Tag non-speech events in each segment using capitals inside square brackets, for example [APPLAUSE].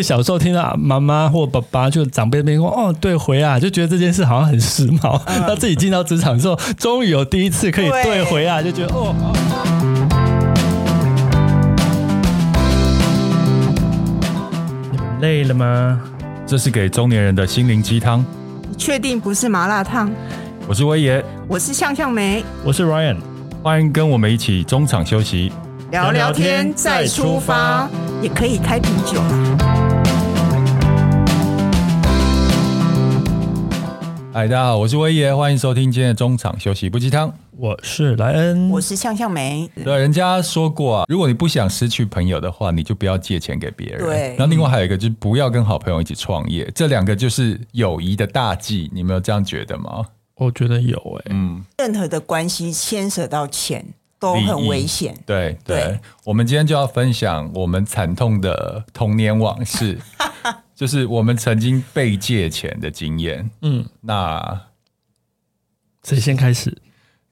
得小时候听到妈妈或爸爸就长辈那边说哦，对回啊，就觉得这件事好像很时髦。[LAUGHS] 嗯、到自己进到职场之后，终于有第一次可以对回啊，就觉得哦。你们累了吗？这是给中年人的心灵鸡汤。你确定不是麻辣烫？我是威爷，我是向向梅，我是 Ryan，欢迎跟我们一起中场休息。聊聊天再出发，也可以开瓶酒。嗨，大家好，我是威爷，欢迎收听今天的中场休息不鸡汤。我是莱恩，我是向向梅。对，人家说过啊，如果你不想失去朋友的话，你就不要借钱给别人。对。然后另外还有一个就是不要跟好朋友一起创业，这两个就是友谊的大忌。你没有这样觉得吗？我觉得有诶、欸。嗯，任何的关系牵涉到钱。都很危险。对对，对，我们今天就要分享我们惨痛的童年往事，[LAUGHS] 就是我们曾经被借钱的经验。嗯，那谁先开始？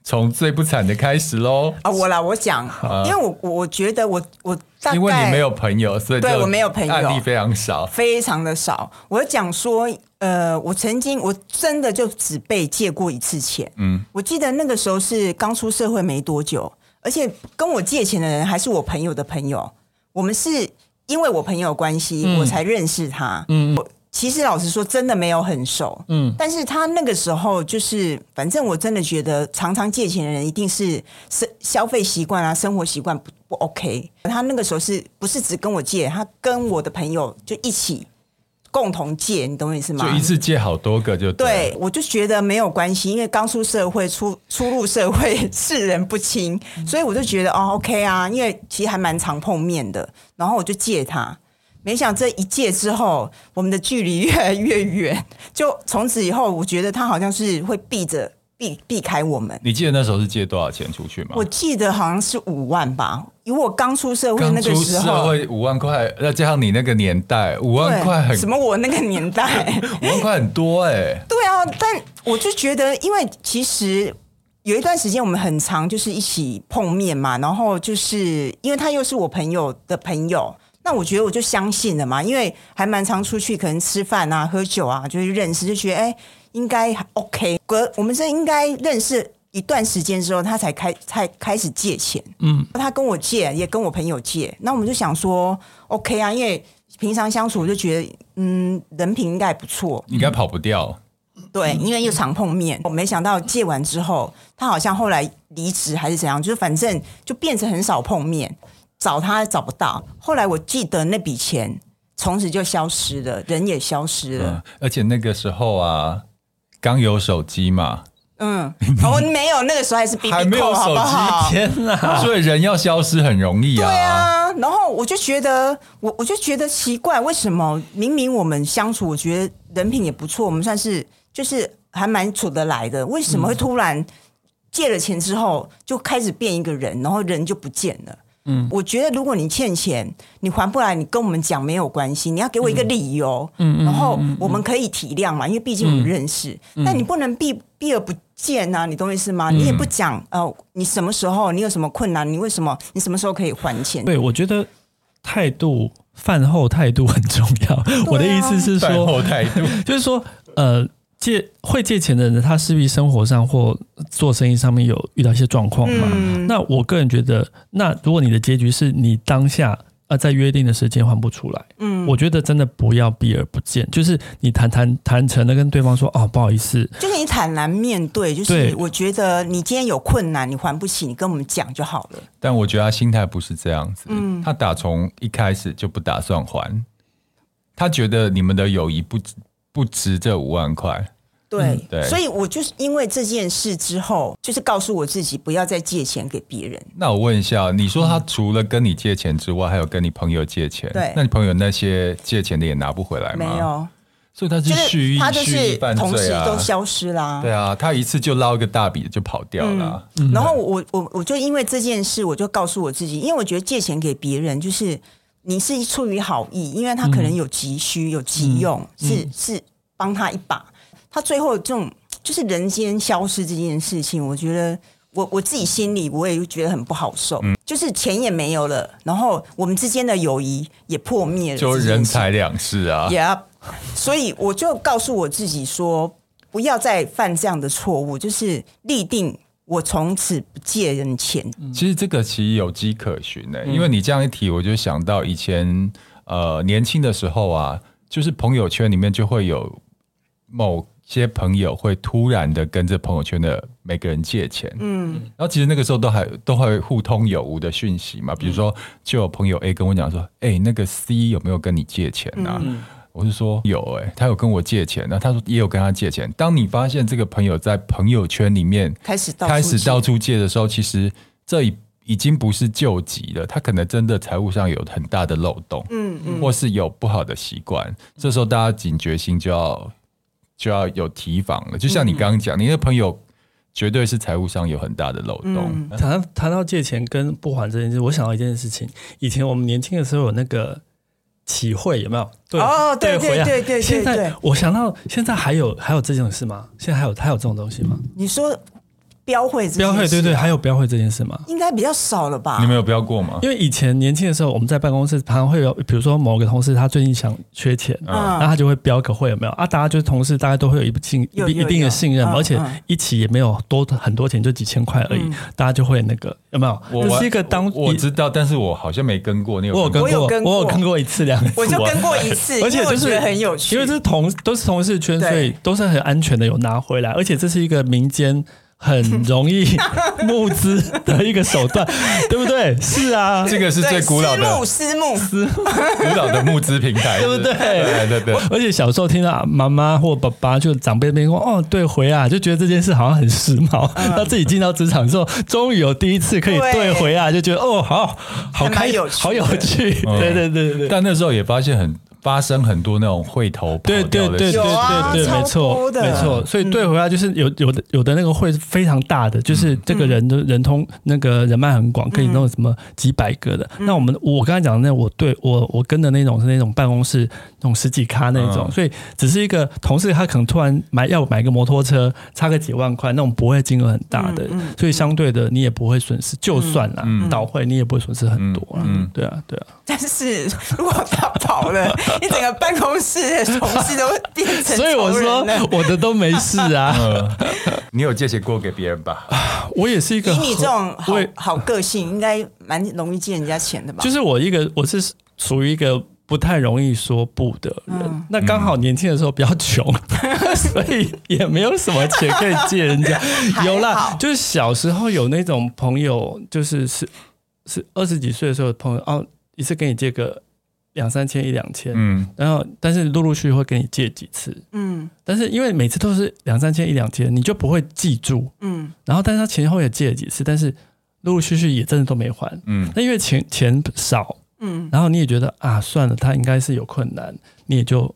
从最不惨的开始喽！啊，我来，我讲，因为我我觉得我我大概因为你没有朋友，所以对我没有朋友，案例非常少，非常的少。我讲说，呃，我曾经我真的就只被借过一次钱。嗯，我记得那个时候是刚出社会没多久。而且跟我借钱的人还是我朋友的朋友，我们是因为我朋友关系，嗯、我才认识他。嗯，我其实老实说，真的没有很熟。嗯，但是他那个时候就是，反正我真的觉得，常常借钱的人一定是生消费习惯啊，生活习惯不不 OK。他那个时候是不是只跟我借？他跟我的朋友就一起。共同借，你懂我意思吗？就一次借好多个就对，对，我就觉得没有关系，因为刚出社会，出初入社会，世人不清，所以我就觉得哦，OK 啊，因为其实还蛮常碰面的，然后我就借他，没想到这一借之后，我们的距离越来越远，就从此以后，我觉得他好像是会避着。避避开我们。你记得那时候是借多少钱出去吗？我记得好像是五万吧，因为我刚出社会那个时候。社会五万块，再加上你那个年代，五万块很什么？我那个年代 [LAUGHS] 五万块很多哎、欸。对啊，但我就觉得，因为其实有一段时间我们很常就是一起碰面嘛，然后就是因为他又是我朋友的朋友，那我觉得我就相信了嘛，因为还蛮常出去，可能吃饭啊、喝酒啊，就是认识，就觉得哎。应该 OK，隔我们这应该认识一段时间之后，他才开才开始借钱。嗯，他跟我借，也跟我朋友借。那我们就想说 OK 啊，因为平常相处，我就觉得嗯，人品应该不错，应该跑不掉。对，因为又常碰面。我没想到借完之后，他好像后来离职还是怎样，就是反正就变成很少碰面，找他找不到。后来我记得那笔钱从此就消失了，人也消失了。嗯，而且那个时候啊。刚有手机嘛？嗯，[LAUGHS] 我没有，那个时候还是还没有手机，天哪！[LAUGHS] 所以人要消失很容易啊。对啊，然后我就觉得，我我就觉得奇怪，为什么明明我们相处，我觉得人品也不错，我们算是就是还蛮处得来的，为什么会突然借了钱之后就开始变一个人，然后人就不见了？嗯，我觉得如果你欠钱，你还不来，你跟我们讲没有关系，你要给我一个理由，嗯，然后我们可以体谅嘛，因为毕竟我们认识。嗯，但你不能避避而不见呐，你懂我意思吗？嗯，你也不讲，呃，你什么时候你有什么困难，你为什么你什么时候可以还钱？对，我觉得态度饭后态度很重要。[LAUGHS] 啊，我的意思是说，饭后态度 [LAUGHS] 就是说，呃。借会借钱的人，他势必生活上或做生意上面有遇到一些状况嘛？嗯、那我个人觉得，那如果你的结局是你当下呃在约定的时间还不出来，嗯，我觉得真的不要避而不见，就是你坦坦坦诚的跟对方说哦，不好意思，就是你坦然面对，就是我觉得你今天有困难，你还不起，你跟我们讲就好了。但我觉得他心态不是这样子，嗯，他打从一开始就不打算还，他觉得你们的友谊不。不值这五万块，对，嗯、对，所以我就是因为这件事之后，就是告诉我自己不要再借钱给别人。那我问一下，你说他除了跟你借钱之外，还有跟你朋友借钱？对，那你朋友那些借钱的也拿不回来吗？没有，所以他是蓄意，他就是同时都消失啦。对啊，他一次就捞一个大笔就跑掉了。嗯、然后我我我就因为这件事，我就告诉我自己，因为我觉得借钱给别人就是。你是出于好意，因为他可能有急需、嗯、有急用，嗯、是是帮他一把。他最后这种就是人间消失这件事情，我觉得我我自己心里我也觉得很不好受，嗯、就是钱也没有了，然后我们之间的友谊也破灭了，就人财两失啊。Yeah，所以我就告诉我自己说，不要再犯这样的错误，就是立定我从此不借人钱。其实这个其实有迹可循的、欸，因为你这样一提，我就想到以前呃年轻的时候啊，就是朋友圈里面就会有某。些朋友会突然的跟着朋友圈的每个人借钱，嗯，然后其实那个时候都还都会互通有无的讯息嘛，比如说就有朋友 A 跟我讲说，哎、欸，那个 C 有没有跟你借钱啊？嗯、我是说有、欸，哎，他有跟我借钱，那他说也有跟他借钱。当你发现这个朋友在朋友圈里面开始开始到处借的时候，其实这已已经不是救急了，他可能真的财务上有很大的漏洞，嗯嗯，或是有不好的习惯，这时候大家警觉心就要。就要有提防了，就像你刚刚讲，嗯、你的朋友绝对是财务上有很大的漏洞。谈、嗯、谈到借钱跟不还这件事，我想到一件事情，以前我们年轻的时候有那个体会，有没有？对哦，对对对对对。现在我想到，现在还有还有这种事吗？现在还有还有这种东西吗？你说。标会，标会，对对，还有标会这件事吗？应该比较少了吧？你们有标过吗？因为以前年轻的时候，我们在办公室常常会有，比如说某个同事他最近想缺钱，嗯，那他就会标个会，有没有啊？大家就是同事，大家都会有一信一一定的信任，而且一起也没有多很多钱，就几千块而已，大家就会那个有没有？我是一个当我知道，但是我好像没跟过。你有我有跟过，我有跟过一次两次，我就跟过一次，[LAUGHS] 而且就是很有趣，因为这是同都是同事圈，所以都是很安全的，有拿回来，而且这是一个民间。很容易 [LAUGHS] 募资的一个手段，[LAUGHS] 对不对？是啊，这个是最古老的私募、私募、古老的募资平台，[LAUGHS] 对不对？对对对。而且小时候听到妈妈或爸爸就长辈那边说：“哦，对回啊，就觉得这件事好像很时髦。”他自己进到职场之后，终于有第一次可以对回啊，就觉得哦，好好开有好有趣。对对对对。但那时候也发现很。发生很多那种会头跑掉的事，对对对对对对，没错没错，所以对回来就是有有的有的那个会是非常大的，就是这个人的人通那个人脉很广，可以弄什么几百个的。那我们我刚才讲的那我对我我跟的那种是那种办公室那种十几咖那种，所以只是一个同事他可能突然买要买个摩托车，差个几万块那种不会金额很大的，所以相对的你也不会损失，就算了倒会你也不会损失很多了，对啊对啊。[LAUGHS] 但是如果他跑了。你整个办公室的同事都变成，[LAUGHS] 所以我说我的都没事啊。[LAUGHS] 你有借钱过给别人吧？我也是一个，以你这种好好个性，应该蛮容易借人家钱的吧？就是我一个，我是属于一个不太容易说不的人。那刚好年轻的时候比较穷，所以也没有什么钱可以借人家。有啦，就是小时候有那种朋友，就是是是二十几岁的时候的朋友哦，一次给你借个。两三千一两千，嗯，然后但是陆陆续续会给你借几次，嗯，但是因为每次都是两三千一两千，你就不会记住，嗯，然后但是他前后也借了几次，但是陆陆续续也真的都没还，嗯，那因为钱钱少，嗯，然后你也觉得啊算了，他应该是有困难，你也就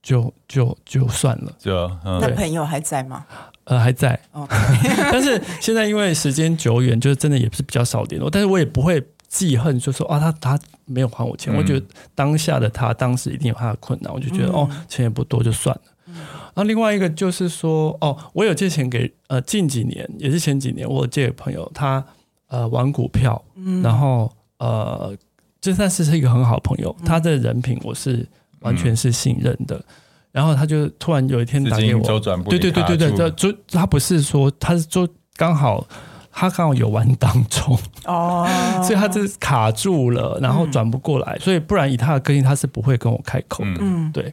就就就算了，就、嗯、那朋友还在吗？呃，还在，哦，[LAUGHS] 但是现在因为时间久远，就是真的也是比较少联络，但是我也不会。记恨就说啊，他他没有还我钱，嗯、我觉得当下的他当时一定有他的困难，我就觉得、嗯、哦，钱也不多就算了。嗯、然后另外一个就是说哦，我有借钱给呃近几年也是前几年我有借给朋友，他呃玩股票，嗯、然后呃就算是是一个很好的朋友，嗯、他的人品我是完全是信任的。嗯、然后他就突然有一天打给我，对对对对对，就他不是说他是说刚好。他刚好有玩当中哦，[LAUGHS] 所以他就是卡住了，然后转不过来，所以不然以他的个性，他是不会跟我开口的。嗯，对。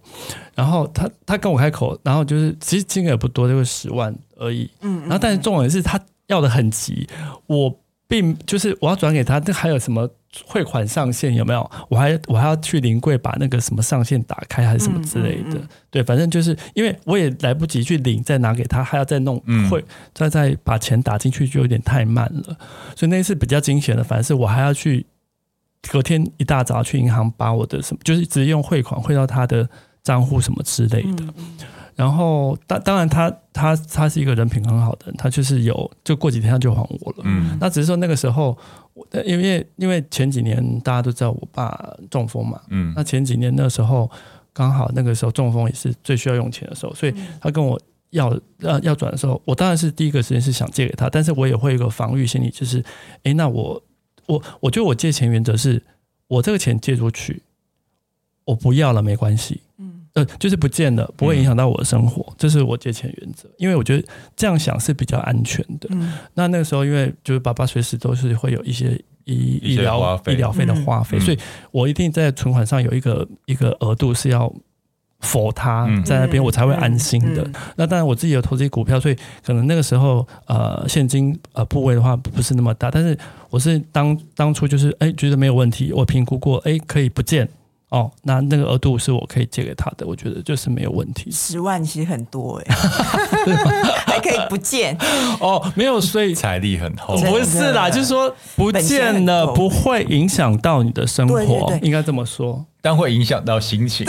然后他他跟我开口，然后就是其实金额也不多，就是十万而已。嗯，然后但是重点是他要的很急，我。并就是我要转给他，那还有什么汇款上限有没有？我还我还要去临柜把那个什么上限打开还是什么之类的。嗯嗯嗯、对，反正就是因为我也来不及去领，再拿给他，还要再弄汇，再再把钱打进去，就有点太慢了。所以那次比较惊险的，反正是我还要去隔天一大早去银行把我的什么，就是直接用汇款汇到他的账户什么之类的。然后当当然他他他是一个人品很好的人，他就是有就过几天他就还我了。嗯，那只是说那个时候，因为因为前几年大家都知道我爸中风嘛，嗯，那前几年那时候刚好那个时候中风也是最需要用钱的时候，所以他跟我要要要转的时候，我当然是第一个时间是想借给他，但是我也会有一个防御心理，就是哎，那我我我觉得我借钱原则是，我这个钱借出去，我不要了没关系，嗯，呃，就是不见了，不会影响到我的生活，嗯、这是我借钱原则，因为我觉得这样想是比较安全的。嗯、那那个时候，因为就是爸爸随时都是会有一些医医疗医疗费的花费，嗯、所以我一定在存款上有一个一个额度是要。否他在那边，我才会安心的。嗯嗯嗯、那当然，我自己有投资股票，所以可能那个时候呃现金呃部位的话不是那么大。但是我是当当初就是哎觉得没有问题，我评估过哎可以不见哦，那那个额度是我可以借给他的，我觉得就是没有问题。十万其实很多哎，[LAUGHS] 还可以不见哦，没有，所以财力很厚，不是啦，就是说不见了不会影响到你的生活，对对对应该这么说，但会影响到心情。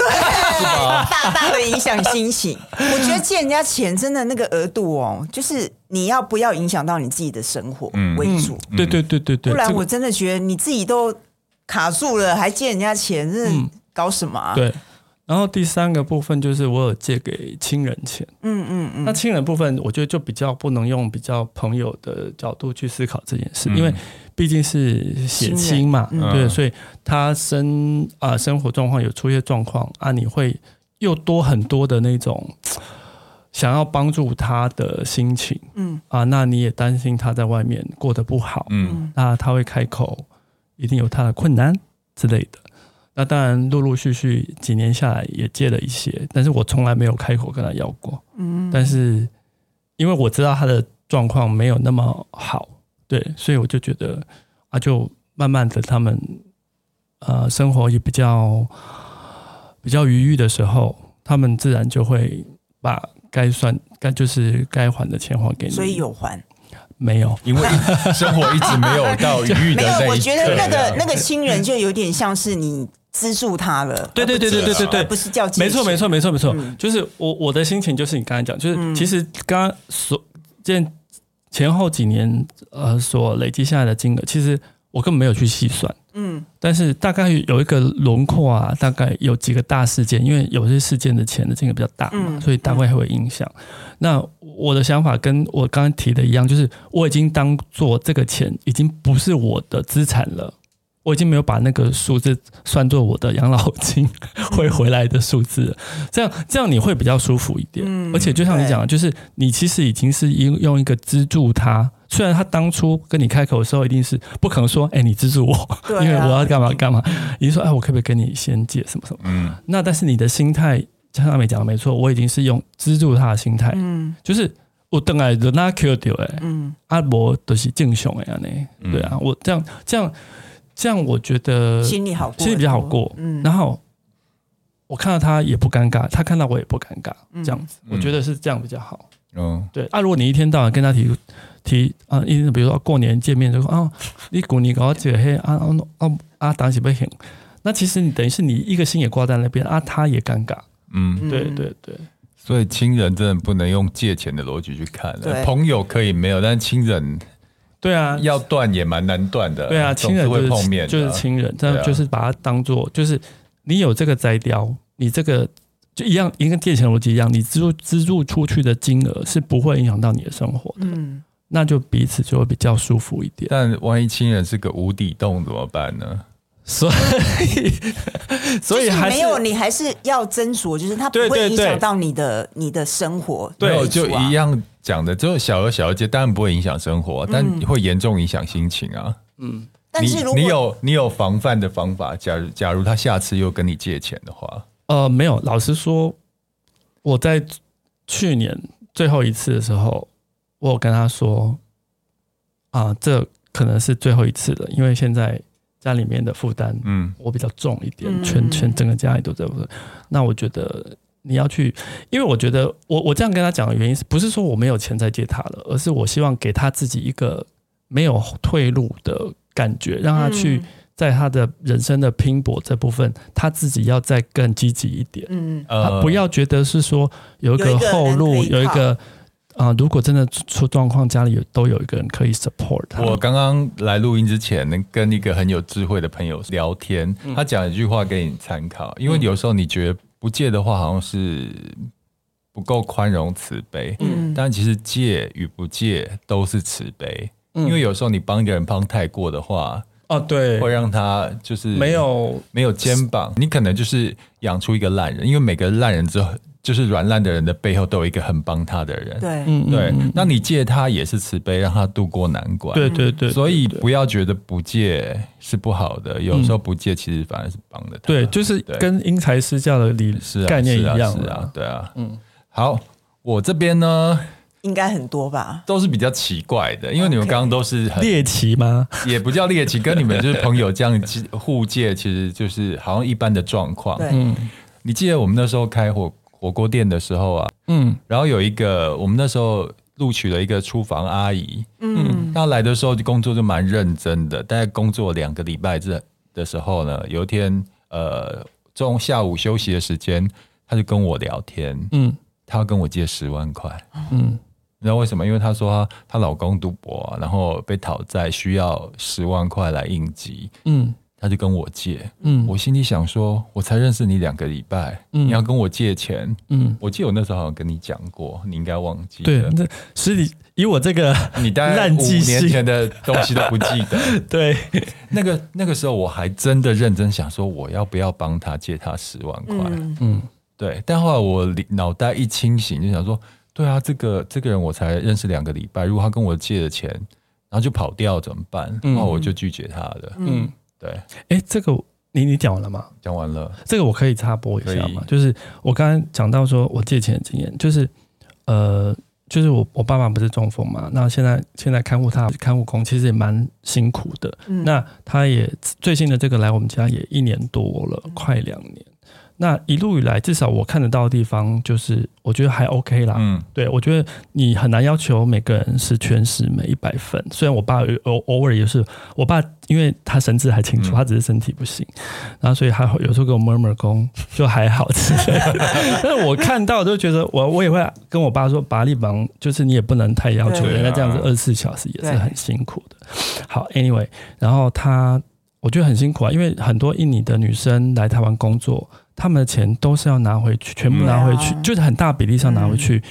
大大的影响心情。我觉得借人家钱真的那个额度哦，就是你要不要影响到你自己的生活为主。对对对对对。不然我真的觉得你自己都卡住了，还借人家钱，这搞什么啊？对。然后第三个部分就是我有借给亲人钱。嗯嗯嗯。那亲人部分，我觉得就比较不能用比较朋友的角度去思考这件事，因为。毕竟是血亲嘛，嗯、对，所以他生啊生活状况有出现状况啊，你会又多很多的那种想要帮助他的心情，嗯啊，那你也担心他在外面过得不好，嗯，那他会开口，一定有他的困难之类的。那当然，陆陆续续几年下来也借了一些，但是我从来没有开口跟他要过，嗯，但是因为我知道他的状况没有那么好。对，所以我就觉得啊，就慢慢的，他们呃生活也比较比较愉悦的时候，他们自然就会把该算该就是该还的钱还给你。所以有还？没有，因为生活一直没有到余裕的那一刻。没有，我觉得那个那个亲人就有点像是你资助他了。对对对对对对对，不是叫没错没错没错没错，嗯、就是我我的心情就是你刚才讲，就是其实刚刚所见。前后几年，呃，所累积下来的金额，其实我根本没有去细算，嗯，但是大概有一个轮廓啊，大概有几个大事件，因为有些事件的钱的金额比较大嘛，嗯、所以大概会影响。嗯、那我的想法跟我刚刚提的一样，就是我已经当做这个钱已经不是我的资产了。我已经没有把那个数字算作我的养老金 [LAUGHS] 会回来的数字，这样这样你会比较舒服一点。而且就像你讲的，就是你其实已经是用用一个资助他，虽然他当初跟你开口的时候一定是不可能说，哎，你资助我，因为我要干嘛干嘛。你说，哎，我可不可以跟你先借什么什么？嗯，那但是你的心态，像阿美讲的没错，我已经是用资助他的心态，嗯，就是我等来的那 Q 掉哎，嗯，阿伯都是正常的呢，对啊，我这样这样。这样我觉得心里好，心里比较好过。嗯，然后我看到他也不尴尬，他看到我也不尴尬，这样子，我觉得是这样比较好。嗯，对。啊，如果你一天到晚跟他提提啊，一比如说过年见面就说啊，你过年搞这个嘿啊啊啊啊，当时不行。那其实你等于是你一个心也挂在那边啊，他也尴尬。嗯，对对对。所以亲人真的不能用借钱的逻辑去看，朋友可以没有，但是亲人。对啊，要断也蛮难断的。对啊，亲人会碰面，就是亲人，这样就是把它当做，就是你有这个摘雕，你这个就一样，一个借钱逻辑一样，你资助资助出去的金额是不会影响到你的生活的，嗯，那就彼此就会比较舒服一点。但万一亲人是个无底洞怎么办呢？所以，[LAUGHS] 所以还没有，你还是要斟酌，就是它不会影响到你的你的生活。对，就一样。讲的就是小额小额借，当然不会影响生活，但会严重影响心情啊。嗯，但是如果你有你有防范的方法，假如假如他下次又跟你借钱的话，呃，没有。老实说，我在去年最后一次的时候，我有跟他说啊、呃，这可能是最后一次了，因为现在家里面的负担，嗯，我比较重一点，嗯、全全整个家里都在负担。那我觉得。你要去，因为我觉得我我这样跟他讲的原因，是不是说我没有钱再借他了，而是我希望给他自己一个没有退路的感觉，让他去在他的人生的拼搏这部分，他自己要再更积极一点。嗯，他不要觉得是说有一个后路，有一个啊、呃，如果真的出状况，家里有都有一个人可以 support 他。我刚刚来录音之前，能跟一个很有智慧的朋友聊天，他讲一句话给你参考，因为有时候你觉得。不借的话，好像是不够宽容慈悲。嗯，但其实借与不借都是慈悲，嗯、因为有时候你帮一个人帮太过的话，哦，对，会让他就是没有没有肩膀，你可能就是养出一个烂人，因为每个烂人之后。就是软烂的人的背后都有一个很帮他的人，对，对。那你借他也是慈悲，让他度过难关，对对对。所以不要觉得不借是不好的，有时候不借其实反而是帮的。对，就是跟因材施教的理概念一样，是啊，对啊。嗯，好，我这边呢，应该很多吧，都是比较奇怪的，因为你们刚刚都是很猎奇吗？也不叫猎奇，[LAUGHS] 跟你们就是朋友这样互借，其实就是好像一般的状况。嗯，你记得我们那时候开火。火锅店的时候啊，嗯，然后有一个我们那时候录取了一个厨房阿姨，嗯，她来的时候就工作就蛮认真的，大概工作两个礼拜这的时候呢，有一天呃中下午休息的时间，她就跟我聊天，嗯，她要跟我借十万块，嗯，你知道为什么？因为她说她她老公赌博啊，然后被讨债，需要十万块来应急，嗯。她就跟我借，嗯，我心里想说，我才认识你两个礼拜，嗯，你要跟我借钱，嗯，我记得我那时候好像跟你讲过，你应该忘记了，对，那实际以我这个你大概五年前的东西都不记得，[LAUGHS] 对，那个那个时候我还真的认真想说，我要不要帮他借他十万块，嗯，嗯。对，但后来我脑袋一清醒，就想说，对啊，这个这个人我才认识两个礼拜，如果他跟我借了钱，然后就跑掉怎么办？然后我就拒绝他了，嗯。嗯对，哎，这个你你讲完了吗？讲完了，这个我可以插播一下吗？就是我刚刚讲到说我借钱的经验，就是呃，就是我我爸爸不是中风嘛，那现在现在看护他看护工其实也蛮辛苦的，嗯、那他也最近的这个来我们家也一年多了，嗯、快两年。那一路以来，至少我看得到的地方，就是我觉得还 OK 啦。嗯，对，我觉得你很难要求每个人是全十每一百分。虽然我爸偶偶尔也是，我爸因为他神志还清楚，他只是身体不行，然后所以他有时候给我 murmur 功就还好之类的。[LAUGHS] 但是我看到就觉得，我我也会跟我爸说，拔力帮，就是你也不能太要求人家这样子二十四小时也是很辛苦的。好，Anyway，然后他我觉得很辛苦啊，因为很多印尼的女生来台湾工作。他们的钱都是要拿回去，全部拿回去，啊、就是很大比例上拿回去，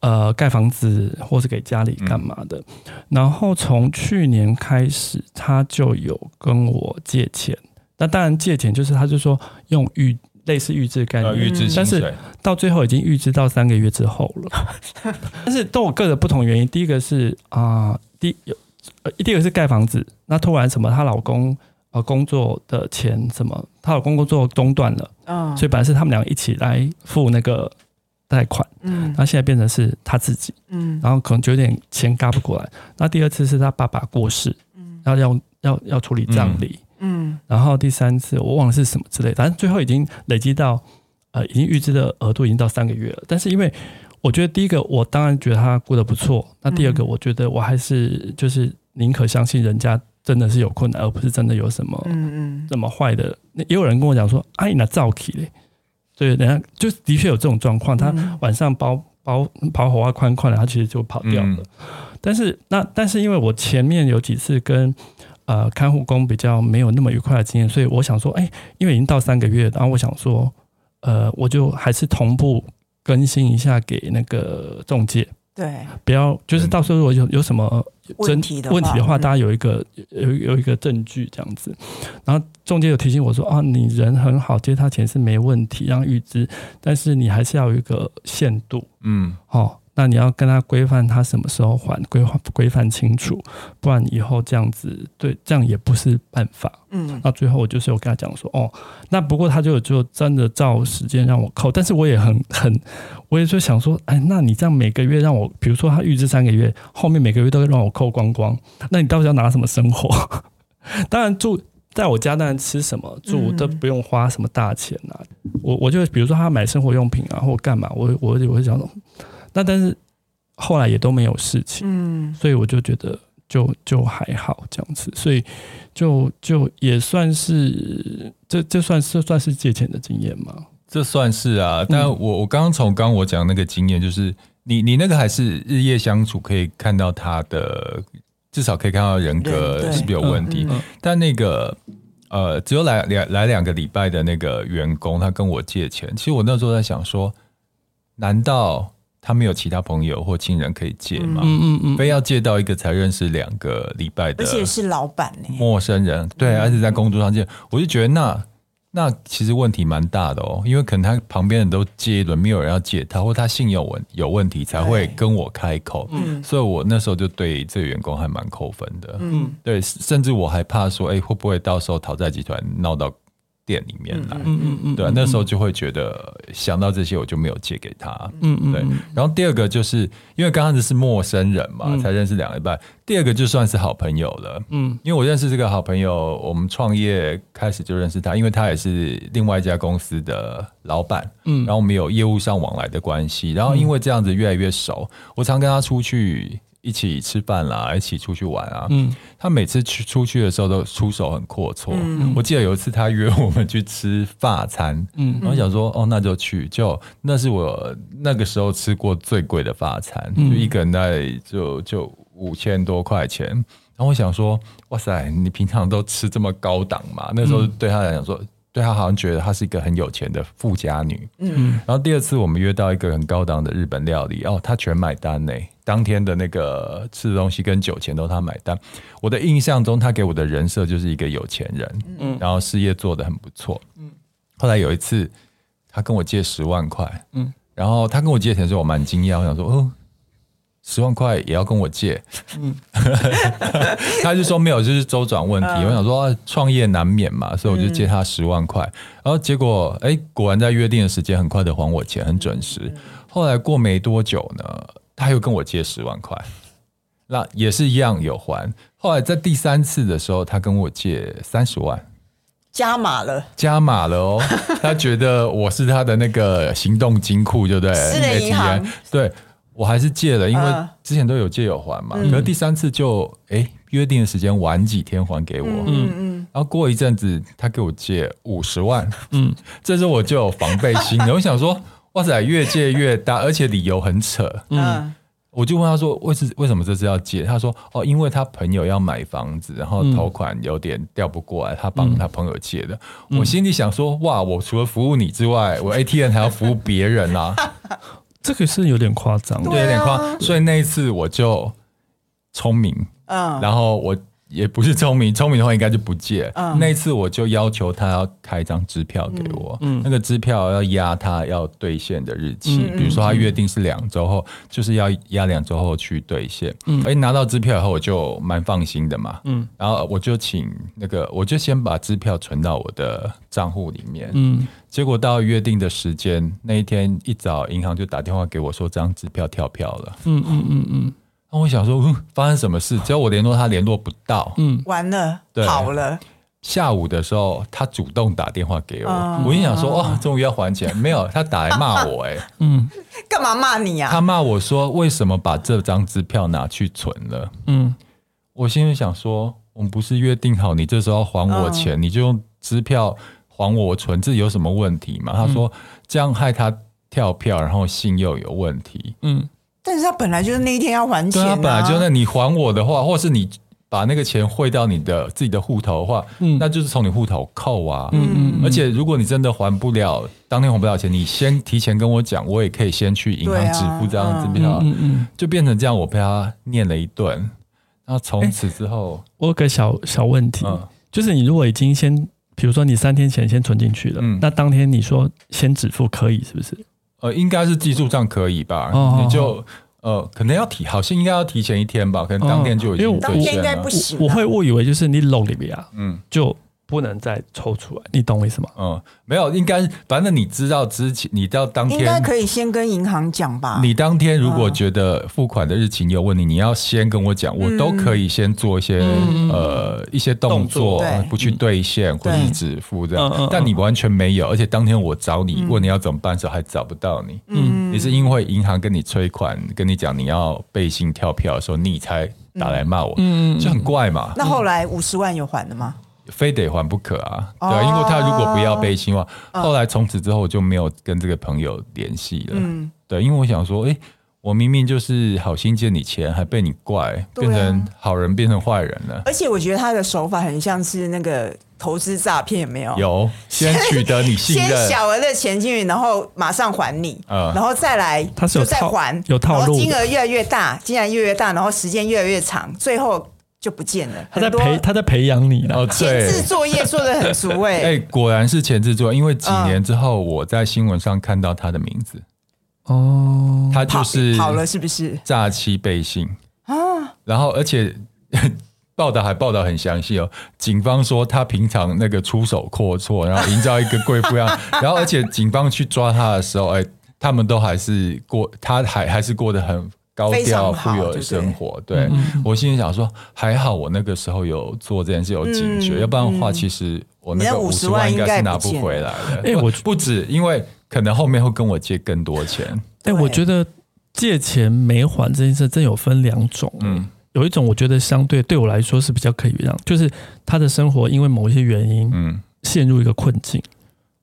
嗯、呃，盖房子或是给家里干嘛的。嗯、然后从去年开始，他就有跟我借钱。那当然借钱就是他就说用预类似预支概念，预支、呃，但是到最后已经预支到三个月之后了。[LAUGHS] 但是都有各的不同原因。第一个是啊、呃，第有呃，第一个是盖房子，那突然什么，她老公。呃，工作的钱什么？她老公工作中断了，嗯，所以本来是他们两个一起来付那个贷款，嗯，那现在变成是他自己，嗯，然后可能就有点钱嘎不过来。那第二次是他爸爸过世，嗯，然后要要要处理葬礼，嗯，然后第三次我忘了是什么之类的，反正最后已经累积到呃，已经预支的额度已经到三个月了。但是因为我觉得第一个，我当然觉得他过得不错，那第二个，我觉得我还是就是宁可相信人家。真的是有困难，而不是真的有什么嗯嗯这么坏的。那也有人跟我讲说，哎、啊，那造起嘞，对，人家就的确有这种状况。他晚上包包跑火啊，宽宽的，他其实就跑掉了。嗯、但是那但是因为我前面有几次跟呃看护工比较没有那么愉快的经验，所以我想说，哎，因为已经到三个月，然后我想说，呃，我就还是同步更新一下给那个中介。对，不要就是到时候如果有有什么问题的问题的话，大家有一个有有一个证据这样子。然后中介有提醒我说啊，你人很好，借他钱是没问题，让预支，但是你还是要有一个限度，嗯，好。那你要跟他规范他什么时候还，规范规范清楚，不然以后这样子对，这样也不是办法。嗯，那最后我就是有跟他讲说，哦，那不过他就就真的照时间让我扣，但是我也很很，我也就想说，哎，那你这样每个月让我，比如说他预支三个月，后面每个月都会让我扣光光，那你到底要拿什么生活？[LAUGHS] 当然住在我家，当然吃什么住都不用花什么大钱啊。我我就比如说他买生活用品啊，或干嘛，我我我会想说。那但是后来也都没有事情，嗯，所以我就觉得就就还好这样子，所以就就也算是这这算是算是借钱的经验吗？这算是啊，但我我刚刚从刚我讲那个经验，就是你你那个还是日夜相处，可以看到他的至少可以看到人格是不是有问题，但那个呃只有来两来两个礼拜的那个员工，他跟我借钱，其实我那时候在想说。难道他没有其他朋友或亲人可以借嘛？嗯嗯嗯，非要借到一个才认识两个礼拜的，而且是老板呢，陌生人，对，而且在工作上见，我就觉得那。那其实问题蛮大的哦，因为可能他旁边人都借一轮，没有人要借他，或他信用问有问题才会跟我开口，嗯，所以我那时候就对这个员工还蛮扣分的，嗯，对，甚至我还怕说，哎，会不会到时候讨债集团闹到。店里面来，嗯嗯嗯，对，那时候就会觉得想到这些，我就没有借给他，嗯嗯，对。然后第二个就是因为刚开始是陌生人嘛，才认识两个半。第二个就算是好朋友了，嗯，因为我认识这个好朋友，我们创业开始就认识他，因为他也是另外一家公司的老板，嗯，然后我们有业务上往来的关系，然后因为这样子越来越熟，我常跟他出去。一起吃饭啦，一起出去玩啊。嗯，他每次去出去的时候都出手很阔绰。嗯，我记得有一次他约我们去吃法餐，嗯，然后想说哦，那就去，就那是我那个时候吃过最贵的法餐，嗯，就一个人在就就五千多块钱。然后我想说，哇塞，你平常都吃这么高档嘛？那时候对他来讲说。对，他好像觉得她是一个很有钱的富家女，嗯，然后第二次我们约到一个很高档的日本料理，哦，他全买单呢，当天的那个吃的东西跟酒钱都他买单。我的印象中，他给我的人设就是一个有钱人，嗯，然后事业做得很不错，嗯。后来有一次，他跟我借十万块，嗯，然后他跟我借钱的时候，我蛮惊讶，我想说，哦。十万块也要跟我借，嗯，[LAUGHS] 他就说没有，就是周转问题。嗯、我想说创业难免嘛，所以我就借他十万块。然后结果，哎，果然在约定的时间很快的还我钱，很准时。后来过没多久呢，他又跟我借十万块，那也是一样有还。后来在第三次的时候，他跟我借三十万，加码了，加码了哦。他觉得我是他的那个行动金库，对不对？私人银行，对。我还是借了，因为之前都有借有还嘛。可是第三次就哎，约定的时间晚几天还给我，嗯嗯。然后过一阵子他给我借五十万，嗯，[LAUGHS] 这时候我就有防备心了。[LAUGHS] 我想说，哇塞，越借越大，而且理由很扯，嗯。我就问他说，为什为什么这次要借？他说哦，因为他朋友要买房子，然后头款有点调不过来，他帮他朋友借的。我心里想说，哇，我除了服务你之外，我 ATM 还要服务别人啊。[LAUGHS] 这个是有点夸张，对，有点夸张。所以那一次我就聪明，嗯，然后我也不是聪明，聪明的话应该就不借。嗯，那一次我就要求他要开一张支票给我，嗯，那个支票要压他要兑现的日期，比如说他约定是两周后，就是要压两周后去兑现。嗯，哎，拿到支票以后我就蛮放心的嘛，嗯，然后我就请那个，我就先把支票存到我的账户里面，嗯。结果到约定的时间那一天一早，银行就打电话给我说，这张支票跳票了。嗯嗯嗯嗯。那我想说，嗯，发生什么事？只要我联络他，联络不到，嗯，完了，对，好了。下午的时候，他主动打电话给我，嗯、我心想说，哦，终于要还钱，没有，他打来骂我，哎，[LAUGHS] 嗯，干嘛骂你呀、啊？他骂我说，为什么把这张支票拿去存了？嗯，我心里想说，我们不是约定好，你这时候要还我钱，嗯、你就用支票。还我存这有什么问题吗？他说这样害他跳票，然后信用有问题。嗯，但是他本来就是那一天要还钱，啊，对，啊本来就那你还我的话，或是你把那个钱汇到你的自己的户头的话，嗯，那就是从你户头扣啊。嗯嗯，而且如果你真的还不了，当天还不了钱，你先提前跟我讲，我也可以先去银行支付这样支票。嗯嗯，就变成这样，我被他念了一顿。然后从此之后，欸，我有个小小问题，嗯，就是你如果已经先。比如说你三天前先存进去了，嗯，那当天你说先止付可以是不是？呃，应该是技术上可以吧？哦，你就呃，可能要提，好像应该要提前一天吧？可能当天就已经兑现了。当天应该不行。我会误以为就是你漏里面啊，嗯，就。不能再抽出来，你懂我意思吗？嗯，没有，应该反正你知道之前，你到当天应该可以先跟银行讲吧。你当天如果觉得付款的日期有问题，你要先跟我讲，我都可以先做一些呃一些动作，不去兑现或者是止付这样。但你完全没有，而且当天我找你问你要怎么办的时候还找不到你。嗯，你是因为银行跟你催款，跟你讲你要背信跳票的时候，你才打来骂我。嗯，就很怪嘛。那后来五十万有还的吗？非得还不可啊！对啊，因为他如果不要背心的话，后来从此之后就没有跟这个朋友联系了。嗯，对，因为我想说，哎，我明明就是好心借你钱，还被你怪，啊、变成好人变成坏人了。而且我觉得他的手法很像是那个投资诈骗，有没有？有，先取得你信任，先 [LAUGHS] 小额的钱进去，然后马上还你，嗯、然后再来，他是有再还，有套路，金额越来越大，金额越来越大，然后时间越来越长，最后就不见了。他在培，他在培养你呢。前置作业做的很足哎、欸，[LAUGHS] 哎，果然是前置作业，因为几年之后，我在新闻上看到他的名字。哦，他就是好了，是不是诈欺背信啊？然后，而且 [LAUGHS] 报道还报道很详细哦。警方说他平常那个出手阔绰，然后营造一个贵妇样。[LAUGHS] 然后，而且警方去抓他的时候，哎，他们都还是过，他还还是过得很高调富有的生活。对，我心里想说，还好我那个时候有做这件事，有警觉，嗯、要不然的话，其实我那个五十万应该是拿不回来的。哎，我不止，因为。可能后面会跟我借更多钱。哎、欸，我觉得借钱没还这件事，真有分两种。嗯，有一种我觉得相对对我来说是比较可以原谅，就是他的生活因为某一些原因，嗯，陷入一个困境，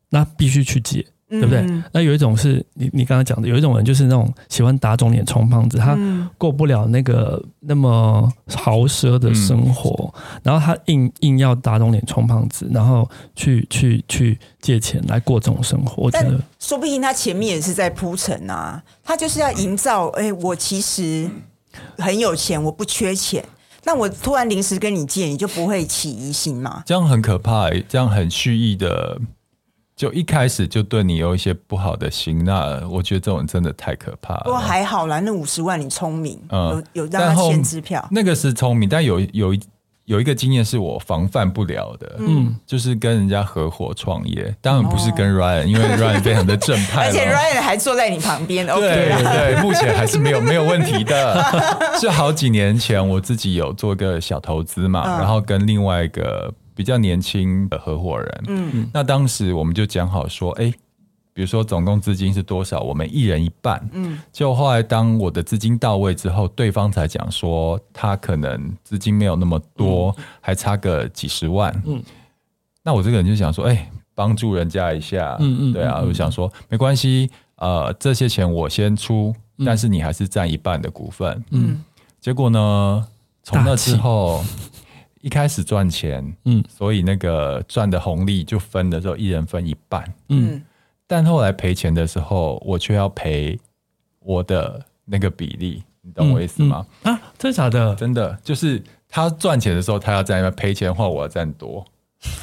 那必须去借。对不对？那有一种是你你刚刚讲的，有一种人就是那种喜欢打肿脸充胖子，他过不了那个那么豪奢的生活，嗯、然后他硬硬要打肿脸充胖子，然后去去去借钱来过这种生活。我觉得说不定他前面也是在铺陈啊，他就是要营造，哎，我其实很有钱，我不缺钱，那我突然临时跟你借，你就不会起疑心嘛？这样很可怕，这样很蓄意的。就一开始就对你有一些不好的心，那我觉得这种人真的太可怕了。不过还好啦，那五十万你聪明，嗯，有有让他签支票，那个是聪明，但有有一有一个经验是我防范不了的，嗯，就是跟人家合伙创业，当然不是跟 Ryan，、哦、因为 [LAUGHS] Ryan 非常的正派，而且 Ryan 还坐在你旁边，OK，对对，目前还是没有没有问题的。[LAUGHS] 是好几年前我自己有做个小投资嘛，嗯、然后跟另外一个。比较年轻的合伙人，嗯，那当时我们就讲好说，哎，比如说总共资金是多少，我们一人一半，嗯，就后来当我的资金到位之后，对方才讲说他可能资金没有那么多，嗯、还差个几十万，嗯，那我这个人就想说，哎，帮助人家一下，嗯嗯，对啊，我想说没关系，呃，这些钱我先出，但是你还是占一半的股份，嗯，结果呢，从那之后。一开始赚钱，嗯，所以那个赚的红利就分的时候，一人分一半，嗯，但后来赔钱的时候，我却要赔我的那个比例，你懂我意思吗？嗯嗯、啊，真的假的？真的，就是他赚钱的时候，他要在那边赔钱的话，我要占多。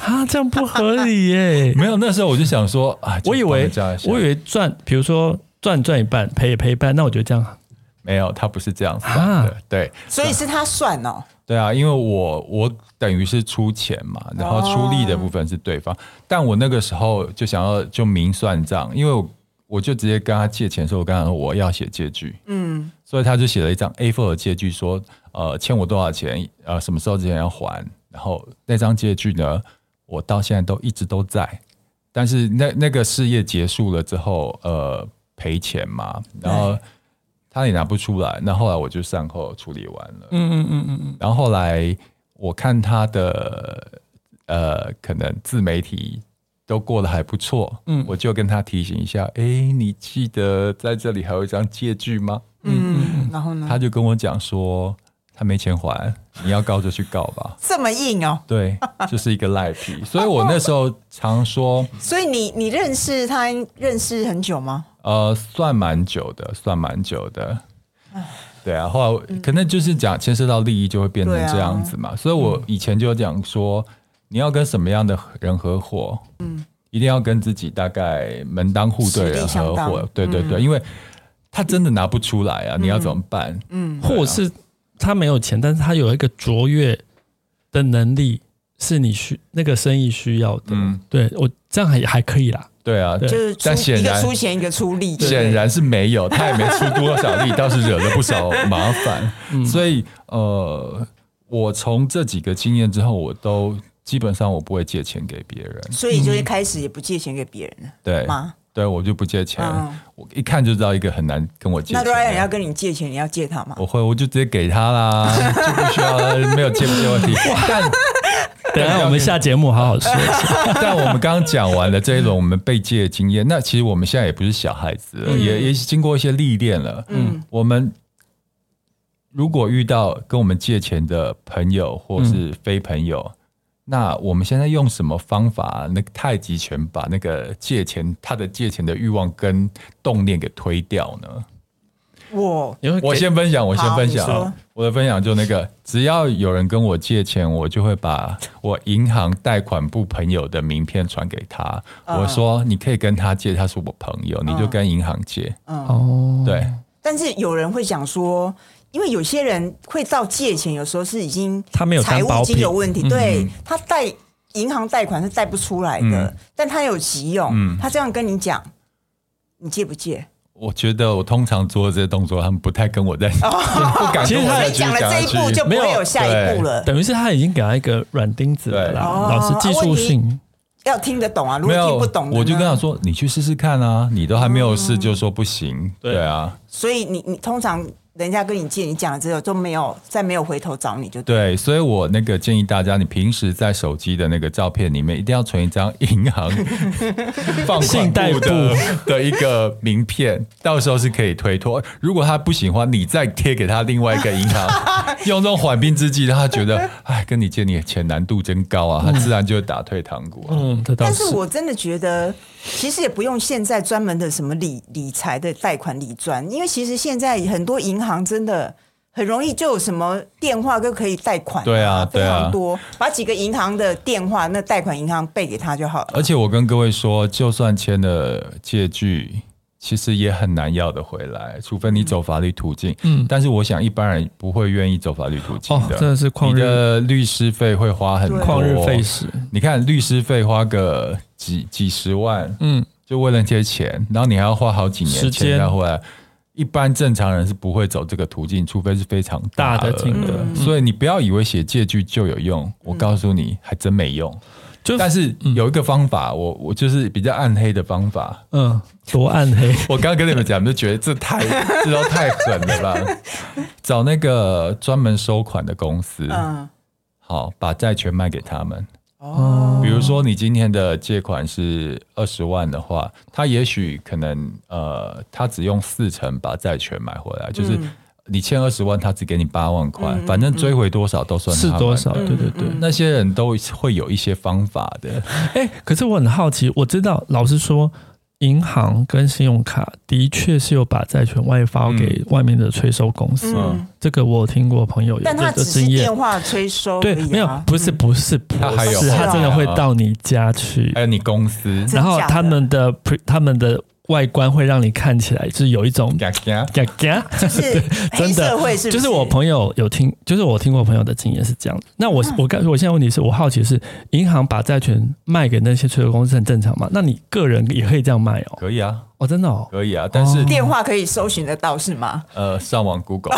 啊，这样不合理耶。[LAUGHS] 没有，那时候我就想说，啊，我以为我以为赚，比如说赚赚一半，赔也赔一半，那我觉得这样。没有，他不是这样算的，啊、对，所以是他算哦。对啊，因为我我等于是出钱嘛，然后出力的部分是对方，但我那个时候就想要就明算账，因为我我就直接跟他借钱的时候，我跟他说我要写借据，嗯，所以他就写了一张 A4 的借据，说呃欠我多少钱，呃什么时候之前要还，然后那张借据呢，我到现在都一直都在，但是那那个事业结束了之后，呃赔钱嘛，然后。他也拿不出来，那后来我就善后处理完了。嗯嗯嗯嗯嗯。然后后来我看他的呃，可能自媒体都过得还不错。嗯，我就跟他提醒一下，哎，你记得在这里还有一张借据吗？嗯嗯。然后呢？他就跟我讲说，他没钱还，你要告就去告吧。这么硬哦？对，就是一个赖皮。所以我那时候常说。[LAUGHS] 所以你你认识他认识很久吗？呃，算蛮久的，算蛮久的。对啊，后来可能就是讲牵涉到利益，就会变成这样子嘛。所以我以前就讲说，你要跟什么样的人合伙，嗯，一定要跟自己大概门当户对的人合伙。对对对，因为他真的拿不出来啊，你要怎么办？嗯，或者是他没有钱，但是他有一个卓越的能力，是你需那个生意需要的。嗯，对我这样还还可以啦。对啊，就是但显然一个出钱一个出力，显然是没有，他也没出多少力，[LAUGHS] 倒是惹了不少麻烦。[LAUGHS] 嗯、所以呃，我从这几个经验之后，我都基本上我不会借钱给别人，所以就一开始也不借钱给别人了，对吗？对，我就不借钱，嗯、我一看就知道一个很难跟我借钱。那当然要跟你借钱，你要借他吗？我会，我就直接给他啦，[LAUGHS] 就不需要没有借不借问题。但等下我们下节目好好说。[LAUGHS] 但我们刚刚讲完了这一轮我们被借的经验，[LAUGHS] 那其实我们现在也不是小孩子了，嗯、也也经过一些历练了。嗯，我们如果遇到跟我们借钱的朋友或是非朋友，嗯、那我们现在用什么方法？那个太极拳把那个借钱他的借钱的欲望跟动念给推掉呢？我我先分享，我先分享。我的分享就那个，只要有人跟我借钱，我就会把我银行贷款部朋友的名片传给他。嗯、我说你可以跟他借，他是我朋友，嗯、你就跟银行借。哦、嗯，对。但是有人会讲说，因为有些人会到借钱，有时候是已经他没有财务金有问题，对、嗯、他贷银行贷款是贷不出来的，嗯、但他有急用，嗯、他这样跟你讲，你借不借？我觉得我通常做的这些动作，他们不太跟我在，[LAUGHS] 不敢。其实他讲了这一步，就没有下一步了。等于是他已经给他一个软钉子了啦。老师技术性要听得懂啊，如果听不懂，我就跟他说：“你去试试看啊，你都还没有试就说不行。”对啊，所以你你通常。人家跟你借，你讲了之后就没有再没有回头找你就对，对，所以我那个建议大家，你平时在手机的那个照片里面一定要存一张银行 [LAUGHS] 放款部的的一个名片，到时候是可以推脱。如果他不喜欢，你再贴给他另外一个银行，[LAUGHS] 用这种缓兵之计，让他觉得哎，跟你借你的钱难度真高啊，他自然就会打退堂鼓。嗯，但是我真的觉得。其实也不用现在专门的什么理理财的贷款理专，因为其实现在很多银行真的很容易就有什么电话都可以贷款，对啊，非常多，把几个银行的电话那贷款银行背给他就好了。而且我跟各位说，就算签了借据，其实也很难要得回来，除非你走法律途径。嗯，但是我想一般人不会愿意走法律途径的。哦，真的是旷日，你的律师费会花很多，旷日费时。你看律师费花个。几几十万，嗯，就为了这些钱，然后你还要花好几年钱才回来。一般正常人是不会走这个途径，除非是非常大的金额。嗯、所以你不要以为写借据就有用，嗯、我告诉你，还真没用。就但是有一个方法，我我就是比较暗黑的方法。嗯，多暗黑！[LAUGHS] 我刚刚跟你们讲，就觉得这太 [LAUGHS] 这都太狠了吧？找那个专门收款的公司，嗯，好，把债权卖给他们。哦，比如说你今天的借款是二十万的话，他也许可能呃，他只用四成把债权买回来，就是你欠二十万，他只给你八万块，反正追回多少都算是多少。对对对，那些人都会有一些方法的。[LAUGHS] 哎，可是我很好奇，我知道老实说。银行跟信用卡的确是有把债权外发给外面的催收公司，嗯、这个我听过朋友有这个经验。但他只是电话催收，对，没有，不是，不是，不是，他还有，他真的会到你家去，还有你公司，然后他们的他们的。外观会让你看起来就是有一种嘎嘎嘎嘎，就是 [LAUGHS] 就是我朋友有听，就是我听过朋友的经验是这样的。那我我刚我现在问题是我好奇是，银行把债权卖给那些催收公司很正常吗？那你个人也可以这样卖哦？可以啊，哦真的哦，可以啊，但是电话可以搜寻得到是吗？呃，上网 Google，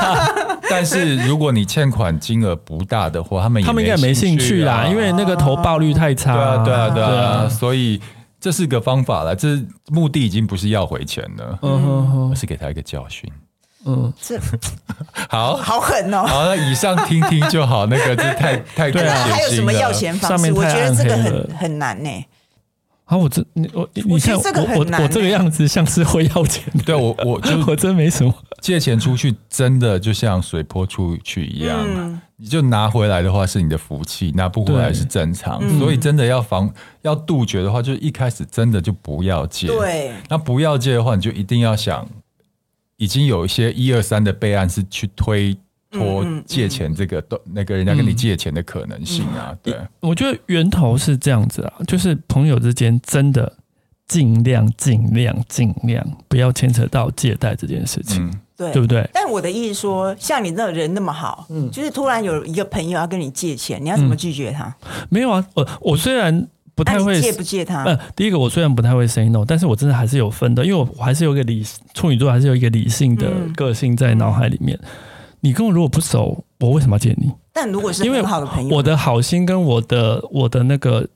[LAUGHS] 但是如果你欠款金额不大的话，他们他们应该没兴趣啦，因为那个投报率太差。对啊对啊对啊，所以。这是个方法了，这目的已经不是要回钱了，嗯，而是给他一个教训。嗯，这 [LAUGHS] 好好狠哦。好，那以上听听就好。那个这太太对了，还有什么要钱方式？我觉得这个很很难呢。好，我这你我你看我我我这个样子像是会要钱的。对我我就 [LAUGHS] 我真没什么。借钱出去真的就像水泼出去一样，你就拿回来的话是你的福气，拿不回来是正常。所以真的要防要杜绝的话，就一开始真的就不要借。对，那不要借的话，你就一定要想，已经有一些一二三的备案是去推脱借钱这个都那个人家跟你借钱的可能性啊。对，我觉得源头是这样子啊，就是朋友之间真的尽量尽量尽量不要牵扯到借贷这件事情。对，对不对？但我的意思说，像你那个人那么好，嗯，就是突然有一个朋友要跟你借钱，你要怎么拒绝他？嗯、没有啊，我我虽然不太会借不借他。嗯，第一个我虽然不太会 say no，但是我真的还是有分的，因为我我还是有一个理处女座，还是有一个理性的个性在脑海里面。嗯、你跟我如果不熟，我为什么要见你？但如果是很好的朋友，我的好心跟我的我的那个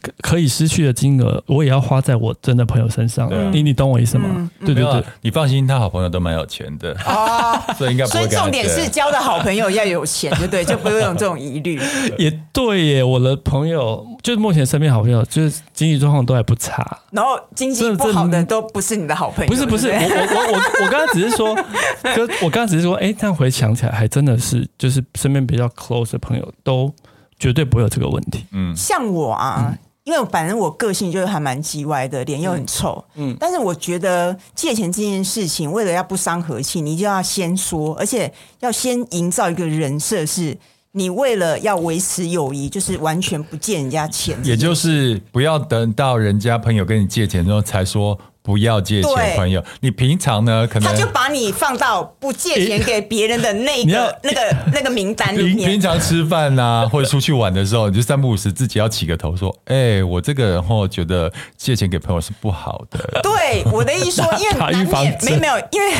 可可以失去的金额，我也要花在我真的朋友身上。啊、你你懂我意思吗？对对对，你放心，他好朋友都蛮有钱的啊，[LAUGHS] 所以应该不会。所以重点是交的好朋友要有钱，对不对，就 [LAUGHS] 不用有这种疑虑。也对耶，我的朋友就是目前身边好朋友，就是经济状况都还不差。然后经济不好的都不是你的好朋友。不是不是，我我我我刚刚只是说，哥，我刚刚只是说，哎，这样回想起来，还真的是，就是身边比较 close 的朋友都。绝对不会有这个问题。嗯，像我啊，嗯、因为反正我个性就是还蛮叽歪的，脸又很臭。嗯，但是我觉得借钱这件事情，为了要不伤和气，你就要先说，而且要先营造一个人设，是你为了要维持友谊，就是完全不借人家钱，也就是不要等到人家朋友跟你借钱之后才说。不要借钱，朋友。你平常呢？可能他就把你放到不借钱给别人的那个、[LAUGHS] 那个、那个名单里面。平常吃饭啊，[LAUGHS] 或者出去玩的时候，你就三不五时自己要起个头，说：“哎、欸，我这个人后觉得借钱给朋友是不好的。”对，我的意思说，因为难免 [LAUGHS] 没没有，因为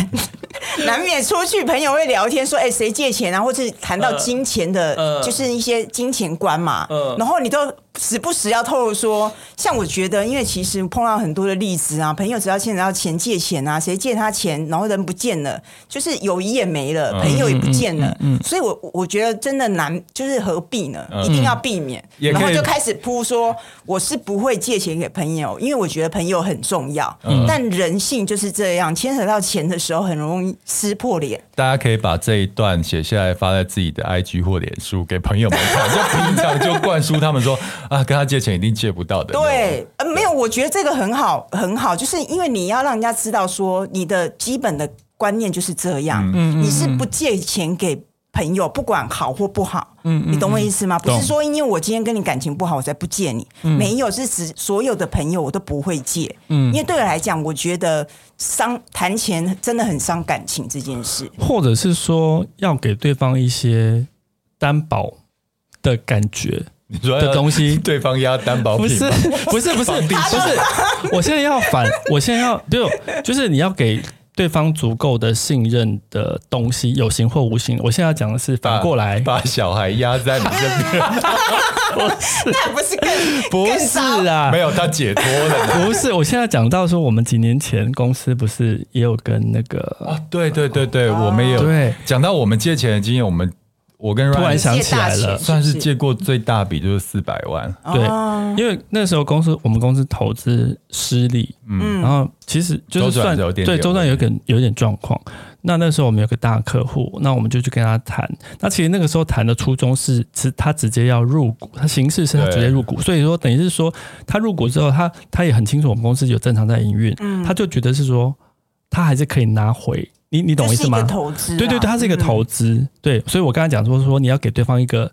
[LAUGHS] 难免出去朋友会聊天说：“哎、欸，谁借钱啊？”或是谈到金钱的，呃、就是一些金钱观嘛。呃、然后你都。时不时要透露说，像我觉得，因为其实碰到很多的例子啊，朋友只要欠着钱借钱啊，谁借他钱，然后人不见了，就是友谊也没了，朋友也不见了，嗯嗯嗯嗯、所以我我觉得真的难，就是何必呢？嗯、一定要避免，嗯、然后就开始铺说，我是不会借钱给朋友，因为我觉得朋友很重要，嗯、但人性就是这样，牵扯到钱的时候，很容易撕破脸。大家可以把这一段写下来，发在自己的 IG 或脸书给朋友们看，就平常就灌输他们说。啊，跟他借钱一定借不到的。对，呃，没有，我觉得这个很好，很好，就是因为你要让人家知道说你的基本的观念就是这样，嗯，你是不借钱给朋友，不管好或不好，嗯，你懂我意思吗？不是说因为我今天跟你感情不好，我才不借你，没有，是指所有的朋友我都不会借，嗯，因为对我来讲，我觉得伤谈钱真的很伤感情这件事，或者是说要给对方一些担保的感觉。你说的东西，对方押担保品，不是不是不是不是，[LAUGHS] 我现在要反，我现在要对，就是你要给对方足够的信任的东西，有形或无形。我现在要讲的是反过来，把小孩压在你这边，[LAUGHS] 那不是更不是啊？没有他解脱了，不是。我现在讲到说，我们几年前公司不是也有跟那个啊？对对对对，我们也有对讲到我们借钱的经验，我们。我跟 Ryan 突然想起来了，算是借过最大笔就是四百万。对，因为那时候公司我们公司投资失利，嗯，然后其实就是算对周转有点有点状况。那那时候我们有个大客户，那我们就去跟他谈。那其实那个时候谈的初衷是，是他直接要入股，他形式是他直接入股，所以说等于是说他入股之后，他他也很清楚我们公司有正常在营运，嗯，他就觉得是说他还是可以拿回。你你懂我意思吗？投资啊、对对对，它是一个投资。嗯、对，所以我刚才讲说说你要给对方一个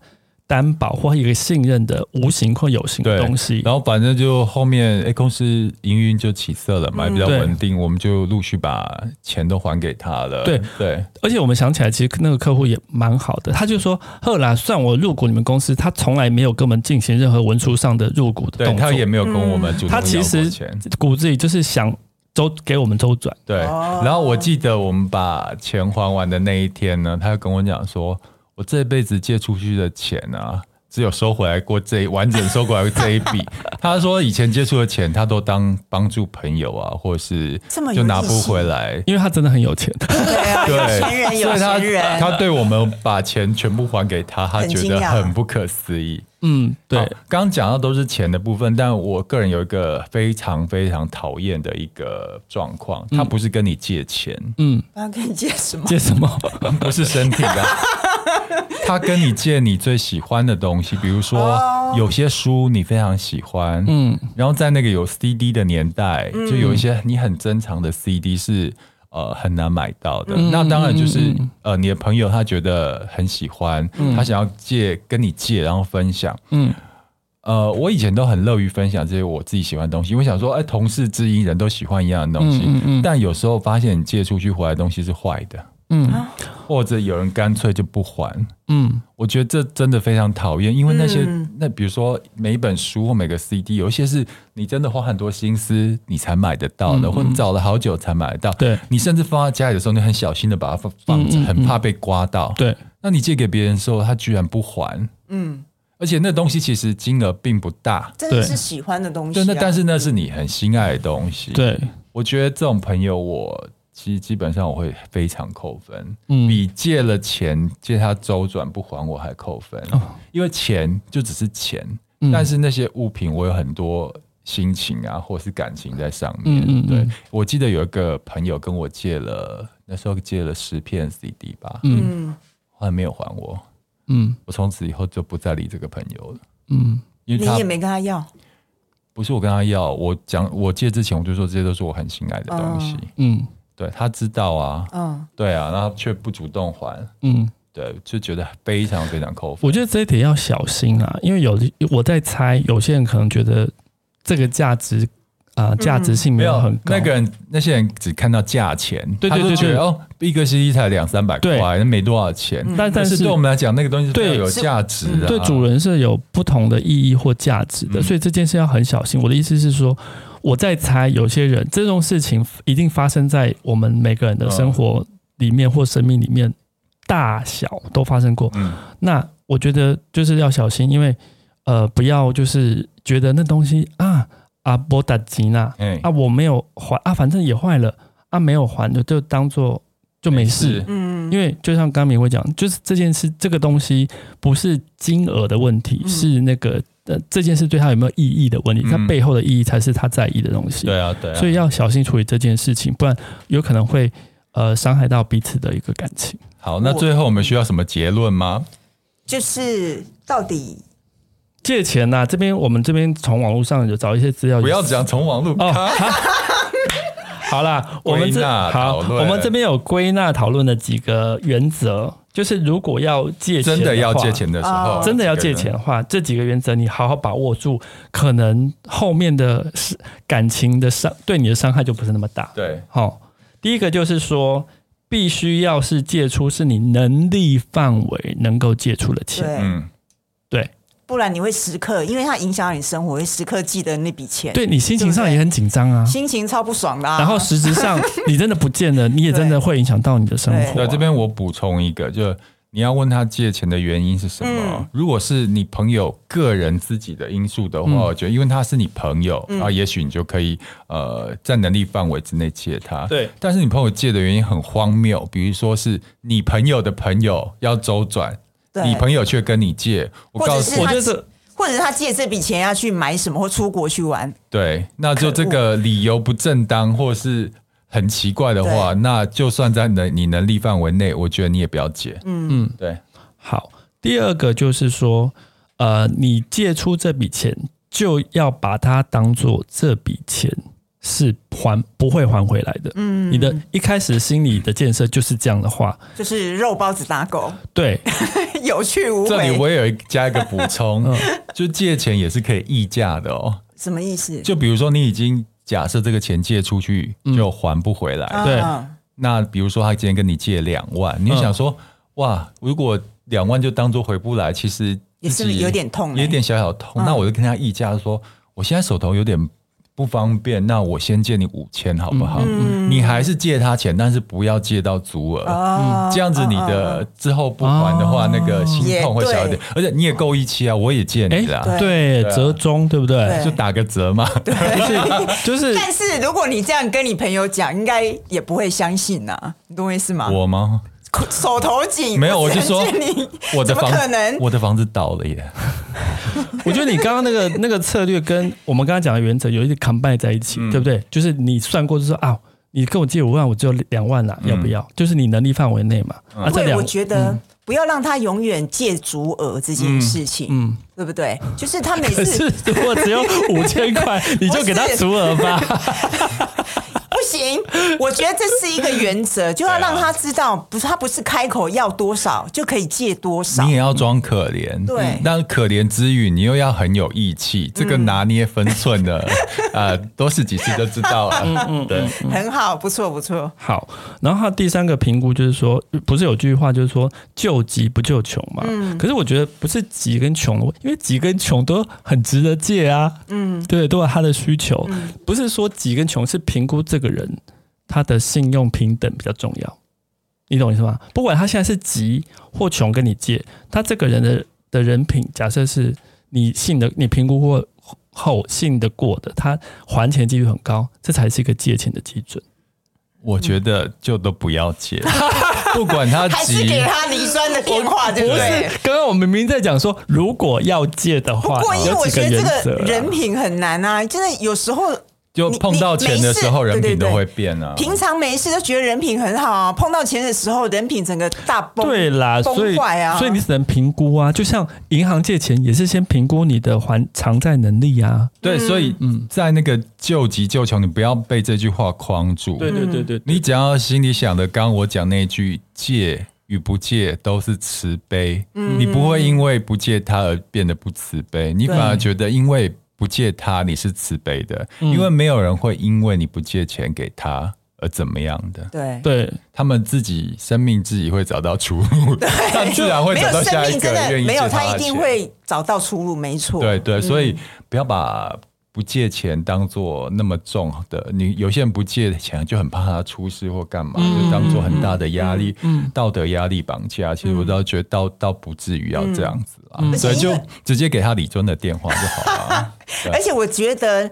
担保或一个信任的无形或有形的东西。然后反正就后面哎，公司营运就起色了嘛，嗯、比较稳定，我们就陆续把钱都还给他了。对对，对而且我们想起来，其实那个客户也蛮好的，他就说后来算我入股你们公司，他从来没有跟我们进行任何文书上的入股的动作，他也没有跟我们他其实骨子里就是想。周给我们周转，对。然后我记得我们把钱还完的那一天呢，他就跟我讲说，我这辈子借出去的钱啊，只有收回来过这一完整收回来这一笔。[LAUGHS] 他说以前借出的钱，他都当帮助朋友啊，或者是就拿不回来，因为他真的很有钱。对啊，有钱人，有钱人。他对我们把钱全部还给他，他觉得很不可思议。嗯，对，刚刚讲到都是钱的部分，但我个人有一个非常非常讨厌的一个状况，他不是跟你借钱，嗯，他跟你借什么？借什么？[LAUGHS] 不是身体的，[LAUGHS] 他跟你借你最喜欢的东西，比如说有些书你非常喜欢，嗯，然后在那个有 CD 的年代，就有一些你很珍藏的 CD 是。呃，很难买到的。嗯、那当然就是，嗯、呃，你的朋友他觉得很喜欢，嗯、他想要借跟你借，然后分享。嗯，呃，我以前都很乐于分享这些我自己喜欢的东西，我想说，哎、欸，同事之一人都喜欢一样的东西。嗯嗯嗯、但有时候发现你借出去回来的东西是坏的。嗯，或者有人干脆就不还。嗯，我觉得这真的非常讨厌，因为那些、嗯、那比如说每一本书或每个 CD，有一些是你真的花很多心思你才买得到的，嗯、或者你找了好久才买得到。对，你甚至放在家里的时候，你很小心的把它放放着，很怕被刮到。对，那你借给别人的时候，他居然不还。嗯。而且那东西其实金额并不大，真的是喜欢的东西、啊。对，那但是那是你很心爱的东西。对，我觉得这种朋友，我其实基本上我会非常扣分，嗯，比借了钱借他周转不还我还扣分，哦、因为钱就只是钱，嗯、但是那些物品我有很多心情啊，或是感情在上面。嗯嗯，对，我记得有一个朋友跟我借了，那时候借了十片 CD 吧，嗯，后来没有还我。嗯，我从此以后就不再理这个朋友了。嗯，因为他你也没跟他要，不是我跟他要，我讲我借之前我就说这些都是我很心爱的东西。嗯，对，他知道啊，嗯，对啊，然后却不主动还。嗯，对，就觉得非常非常扣分。我觉得这一点要小心啊，因为有我在猜，有些人可能觉得这个价值。啊，价值性没有很高。那个人，那些人只看到价钱，对对对对，哦，一个 CD 才两三百块，那没多少钱。但但是对我们来讲，那个东西对有价值的，对主人是有不同的意义或价值的，所以这件事要很小心。我的意思是说，我在猜，有些人这种事情一定发生在我们每个人的生活里面或生命里面，大小都发生过。那我觉得就是要小心，因为呃，不要就是觉得那东西啊。啊，波达吉娜，啊，我没有还啊，反正也坏了啊，没有还的就当做就没事，嗯，因为就像刚明会讲，就是这件事这个东西不是金额的问题，是那个呃这件事对他有没有意义的问题，他背后的意义才是他在意的东西，对啊，对，所以要小心处理这件事情，不然有可能会呃伤害到彼此的一个感情。好，那最后我们需要什么结论吗？就是到底。借钱呐、啊，这边我们这边从网络上有找一些资料。不要讲从网络哦。[LAUGHS] [LAUGHS] [LAUGHS] 好啦，我们这好，我们这边有归纳讨论的几个原则，就是如果要借钱，真的要借钱的时候，真的要借钱的话，这几个原则你好好把握住，可能后面的感情的伤对你的伤害就不是那么大。对，好，第一个就是说，必须要是借出是你能力范围能够借出的钱。嗯，对。不然你会时刻，因为它影响你生活，会时刻记得那笔钱。对，你心情上也很紧张啊，心情超不爽的。然后实质上你真的不见了，[LAUGHS] 你也真的会影响到你的生活。那，这边我补充一个，就你要问他借钱的原因是什么？如果是你朋友个人自己的因素的话，我觉得因为他是你朋友，然后也许你就可以呃在能力范围之内借他。对，但是你朋友借的原因很荒谬，比如说是你朋友的朋友要周转。对你朋友却跟你借，我告诉你，我就是，或者是他借这笔钱要去买什么或出国去玩，对，那就这个理由不正当或是很奇怪的话，那就算在能你能力范围内，我觉得你也不要借。嗯嗯，对。好，第二个就是说，呃，你借出这笔钱，就要把它当做这笔钱。是还不会还回来的。嗯，你的一开始心理的建设就是这样的话，就是肉包子打狗。对，[LAUGHS] 有去无回。这里我也有加一个补充，嗯、[LAUGHS] 就借钱也是可以议价的哦。什么意思？就比如说你已经假设这个钱借出去就还不回来，嗯、对。那比如说他今天跟你借两万，你就想说，嗯、哇，如果两万就当做回不来，其实也是有点痛，有点小小痛。嗯、那我就跟他议价说，我现在手头有点。不方便，那我先借你五千，好不好？嗯、你还是借他钱，但是不要借到足额，嗯、这样子你的之后不还的话，哦、那个心痛会小一点。而且你也够义气啊，我也借你啦，欸、对，折中，对不对？对就打个折嘛。[LAUGHS] 对，就是。[LAUGHS] 但是如果你这样跟你朋友讲，应该也不会相信呐，你懂我意思吗？我吗？手头紧，没有，我就说我的房子，我的房子倒了耶。[LAUGHS] 我觉得你刚刚那个那个策略跟我们刚刚讲的原则有一点 combine 在一起，对不对？就是你算过，就说啊，你跟我借五万，我只有两万了，要不要？就是你能力范围内嘛。啊，这两，我觉得不要让他永远借足额这件事情，嗯，对不对？就是他每次如果只有五千块，[LAUGHS] 你就给他足额吧。[LAUGHS] 不行，我觉得这是一个原则，[LAUGHS] 就要让他知道，不是他不是开口要多少就可以借多少，你也要装可怜，对，但可怜之余，你又要很有义气，这个拿捏分寸的，[LAUGHS] 呃，多试几次就知道了。嗯 [LAUGHS] 嗯，对，很好，不错不错。好，然后他第三个评估就是说，不是有句话就是说救急不救穷嘛？嗯，可是我觉得不是急跟穷因为急跟穷都很值得借啊。嗯，对，都有他的需求，不是说急跟穷，是评估这个。人他的信用平等比较重要，你懂我意思吗？不管他现在是急或穷跟你借，他这个人的的人品，假设是你信的，你评估过后信得过的，他还钱几率很高，这才是一个借钱的基准。我觉得就都不要借，不管他急，[LAUGHS] 还是给他离酸的电话，对不对？刚刚我明明在讲说，如果要借的话，不过因为我觉得这个人品很难啊，真的有时候。就碰到钱的时候，人品都会变啊。平常没事都觉得人品很好啊，碰到钱的时候，人品整个大崩。对啦，崩坏啊，所以你只能评估啊。就像银行借钱，也是先评估你的还偿债能力啊。对，所以嗯，在那个救急救穷，你不要被这句话框住。对对对对，你只要心里想的，刚刚我讲那句借与不借都是慈悲，你不会因为不借他而变得不慈悲，你反而觉得因为。不借他，你是慈悲的，因为没有人会因为你不借钱给他而怎么样的。对，对他们自己生命自己会找到出路，[LAUGHS] 他自然会找到下一个愿意借他的钱。没有，他一定会找到出路，没错。对对，所以不要把。不借钱当做那么重的，你有些人不借钱就很怕他出事或干嘛，嗯、就当做很大的压力，嗯嗯、道德压力绑架。其实我倒觉得倒倒不至于要这样子啊，嗯、所以就直接给他李尊的电话就好了。[LAUGHS] 而且我觉得，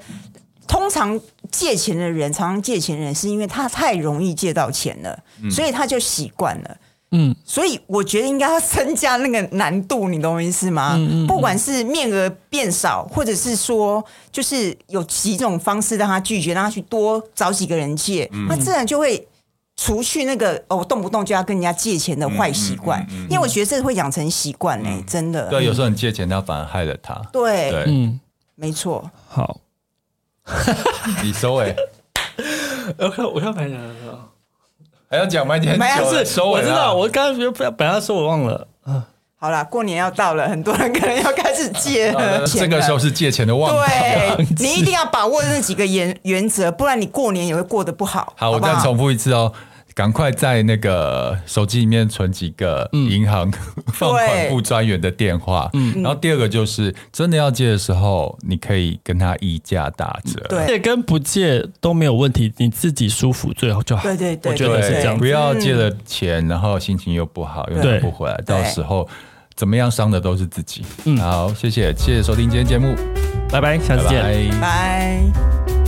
通常借钱的人，常常借钱的人是因为他太容易借到钱了，嗯、所以他就习惯了。嗯，所以我觉得应该要增加那个难度，你懂我意思吗？嗯嗯嗯、不管是面额变少，或者是说，就是有几种方式让他拒绝，让他去多找几个人借，那、嗯、自然就会除去那个哦，动不动就要跟人家借钱的坏习惯。嗯嗯嗯嗯、因为我觉得这会养成习惯嘞，真的。对，有时候你借钱，他反而害了他。对，对嗯，没错。好，[LAUGHS] 你收尾。OK，，[LAUGHS] 我看排长的时候。还要讲吗？今天是收尾了。我知道，我刚刚本本来说我忘了。好啦，过年要到了，很多人可能要开始借 [LAUGHS] 了。这个时候是借钱的旺季。对，你一定要把握那几个原原则，不然你过年也会过得不好。好，我再重复一次哦。赶快在那个手机里面存几个银行 [LAUGHS] 放款部专员的电话。嗯，然后第二个就是真的要借的时候，你可以跟他议价打折。对，借跟不借都没有问题，你自己舒服最好就好。对对对，我觉得是这样。不要借了钱，然后心情又不好，又拿不回来，到时候怎么样伤的都是自己。嗯，好，谢谢，谢谢收听今天节目，拜拜，下次见，拜。